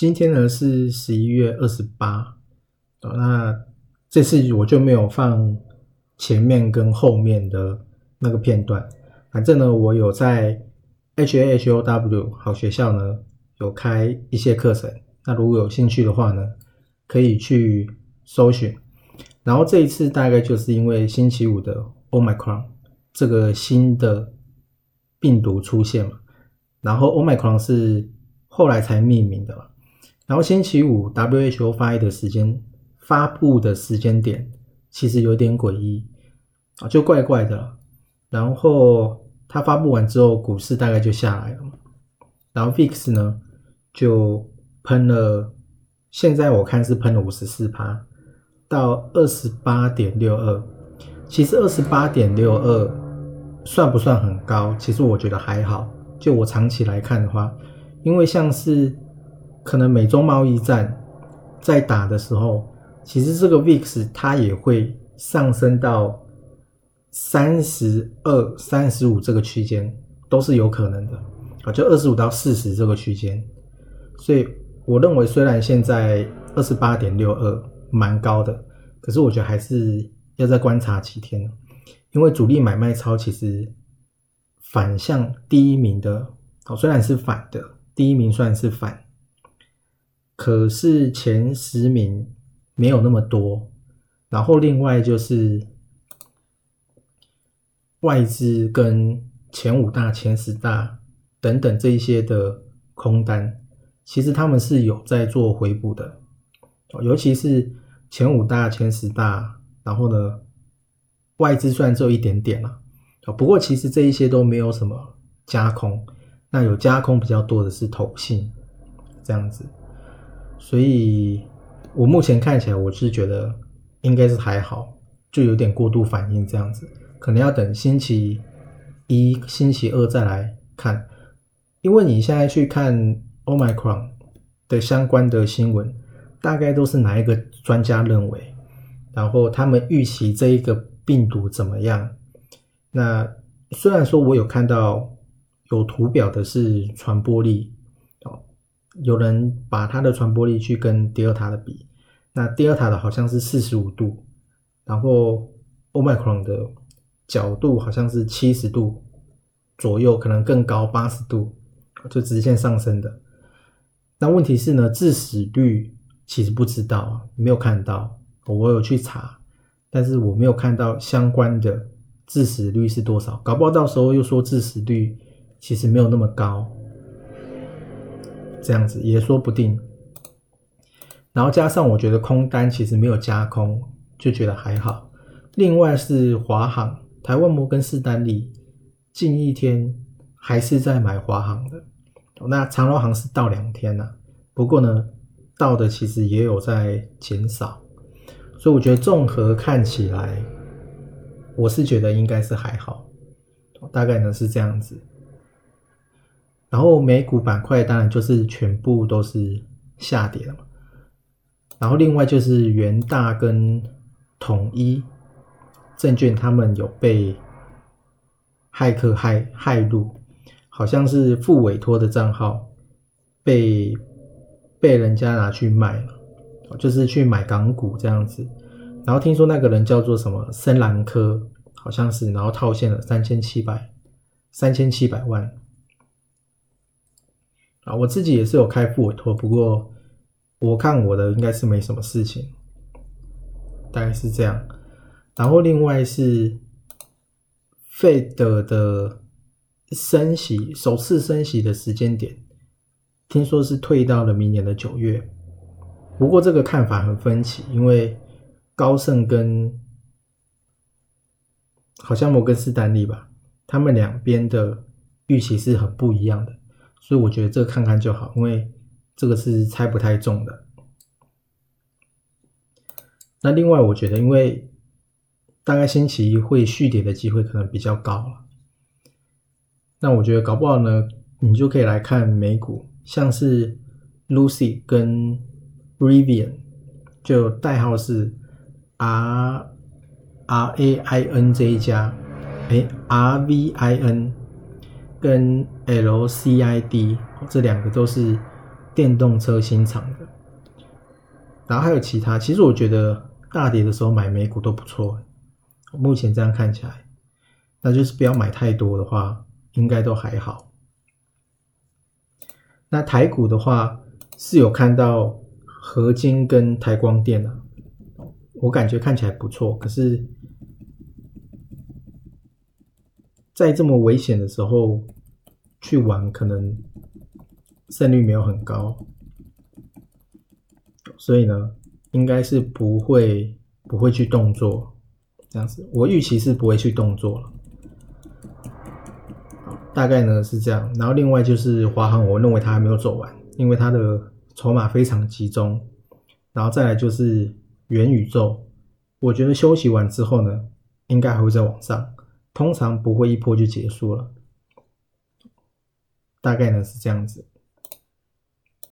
今天呢是十一月二十八，那这次我就没有放前面跟后面的那个片段，反正呢我有在 H A H O W 好学校呢有开一些课程，那如果有兴趣的话呢，可以去搜寻。然后这一次大概就是因为星期五的 Omicron 这个新的病毒出现嘛，然后 Omicron 是后来才命名的嘛，然后星期五 WHO 发的时间发布的时间点其实有点诡异啊，就怪怪的。然后它发布完之后，股市大概就下来了，然后 VIX 呢就喷了，现在我看是喷了五十四趴。到二十八点六二，其实二十八点六二算不算很高？其实我觉得还好。就我长期来看的话，因为像是可能美中贸易战在打的时候，其实这个 VIX 它也会上升到三十二、三十五这个区间，都是有可能的啊。就二十五到四十这个区间，所以我认为虽然现在二十八点六二。蛮高的，可是我觉得还是要再观察几天，因为主力买卖超其实反向第一名的，哦虽然是反的，第一名算是反，可是前十名没有那么多，然后另外就是外资跟前五大、前十大等等这一些的空单，其实他们是有在做回补的，尤其是。前五大、前十大，然后呢，外资虽然只有一点点了，啊，不过其实这一些都没有什么加空，那有加空比较多的是投信这样子，所以我目前看起来我是觉得应该是还好，就有点过度反应这样子，可能要等星期一、星期二再来看，因为你现在去看 Omicron 的相关的新闻。大概都是哪一个专家认为，然后他们预期这一个病毒怎么样？那虽然说我有看到有图表的是传播力，有人把它的传播力去跟第二塔的比，那第二塔的好像是四十五度，然后 Omicron 的角度好像是七十度左右，可能更高八十度，就直线上升的。那问题是呢，致死率。其实不知道啊，没有看到。我有去查，但是我没有看到相关的致死率是多少。搞不好到时候又说致死率其实没有那么高，这样子也说不定。然后加上我觉得空单其实没有加空，就觉得还好。另外是华航，台湾摩根士丹利近一天还是在买华航的，那长荣航是到两天了。不过呢。到的其实也有在减少，所以我觉得综合看起来，我是觉得应该是还好，大概呢是这样子。然后美股板块当然就是全部都是下跌了嘛，然后另外就是元大跟统一证券他们有被骇客害害入，好像是副委托的账号被。被人家拿去卖了，就是去买港股这样子。然后听说那个人叫做什么深蓝科，好像是，然后套现了三千七百三千七百万。啊，我自己也是有开副委托，不过我看我的应该是没什么事情，大概是这样。然后另外是费德的升息首次升息的时间点。听说是退到了明年的九月，不过这个看法很分歧，因为高盛跟好像摩根士丹利吧，他们两边的预期是很不一样的，所以我觉得这个看看就好，因为这个是猜不太中的。那另外，我觉得因为大概星期一会续跌的机会可能比较高了，那我觉得搞不好呢，你就可以来看美股。像是 Lucy 跟 Rivian，就代号是 R R A I N 这一家，哎，R V I N 跟 L C I D 这两个都是电动车新厂的，然后还有其他。其实我觉得大跌的时候买美股都不错，目前这样看起来，那就是不要买太多的话，应该都还好。那台股的话是有看到合金跟台光电啊，我感觉看起来不错，可是，在这么危险的时候去玩，可能。胜率没有很高，所以呢，应该是不会不会去动作这样子。我预期是不会去动作了，大概呢是这样。然后另外就是华航，我认为它还没有走完，因为它的筹码非常集中。然后再来就是元宇宙，我觉得休息完之后呢，应该还会再往上，通常不会一波就结束了。大概呢是这样子。